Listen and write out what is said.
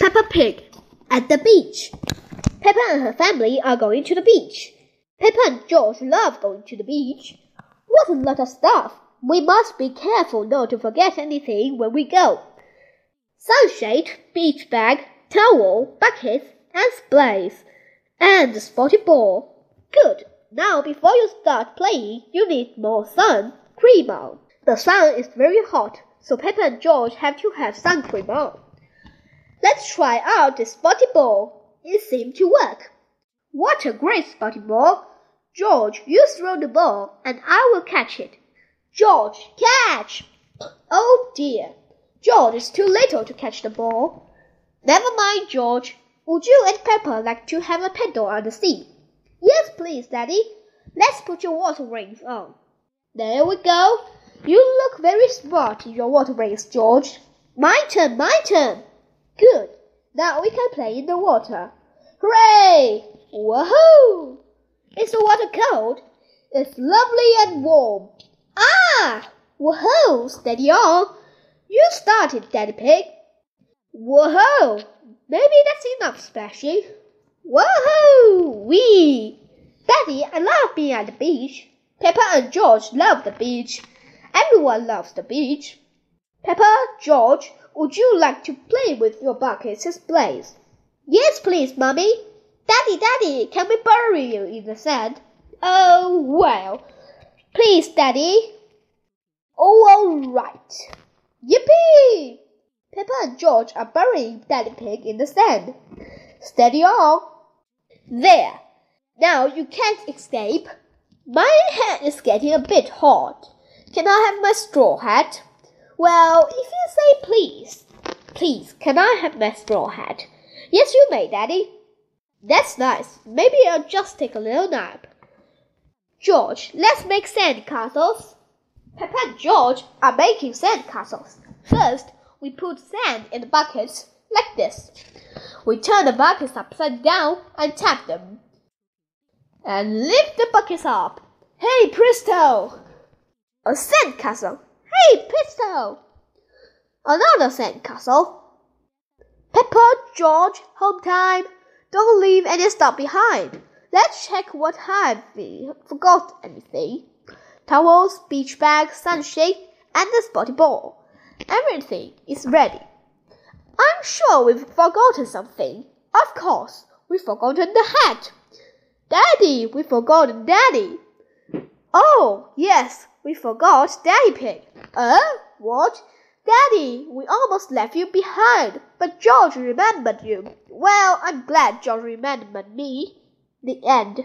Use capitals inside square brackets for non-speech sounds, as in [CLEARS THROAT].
Peppa Pig at the beach. Peppa and her family are going to the beach. Peppa and George love going to the beach. What a lot of stuff! We must be careful not to forget anything when we go. Sunshade, beach bag, towel, buckets, and splays, and the spotted ball. Good. Now, before you start playing, you need more sun cream on. The sun is very hot, so Peppa and George have to have sun cream on. Let's try out the spotty ball. It seemed to work. What a great spotty ball! George, you throw the ball, and I will catch it. George, catch! [CLEARS THROAT] Oh dear, George is too little to catch the ball. Never mind, George. Would you and Peppa like to have a paddle on the sea? Yes, please, Daddy. Let's put your water rings on. There we go. You look very smart in your water rings, George. My turn, my turn. Good. Now we can play in the water. Hooray! Woohoo! Is the water cold? It's lovely and warm. Ah! Woohoo! Steady on. You started, Daddy Pig. Woohoo! Maybe that's enough splashing. Woohoo! Wee! Daddy, I love being at the beach. Peppa and George love the beach. Everyone loves the beach. Peppa, George, would you like to play with your buckets and spades? Yes, please, Mummy. Daddy, Daddy, can we bury you in the sand? Oh, well. Please, Daddy. Oh, all right. Yippee! Peppa and George are burying Daddy Pig in the sand. Steady on. There. Now you can't escape. My hand is getting a bit hot. Can I have my straw hat? Well, if you say please. Please, can I have my straw hat? Yes, you may, Daddy. That's nice. Maybe I'll just take a little nap. George, let's make sand castles. Peppa and George are making sand castles. First, we put sand in the buckets like this. We turn the buckets upside down and tap them. And lift the buckets up. Hey, presto! A sand castle. Presto! Another sand castle. Peppa, George, home time. Don't leave any stuff behind. Let's check what have we forgot anything. Towels, beach bag, sunshade, and the spotty ball. Everything is ready. I'm sure we've forgotten something. Of course, we've forgotten the hat. Daddy, we forgot Daddy. Oh, yes, we forgot Daddy Pig. Uh, what? Daddy, we almost left you behind, but George remembered you. Well, I'm glad George remembered me. The end.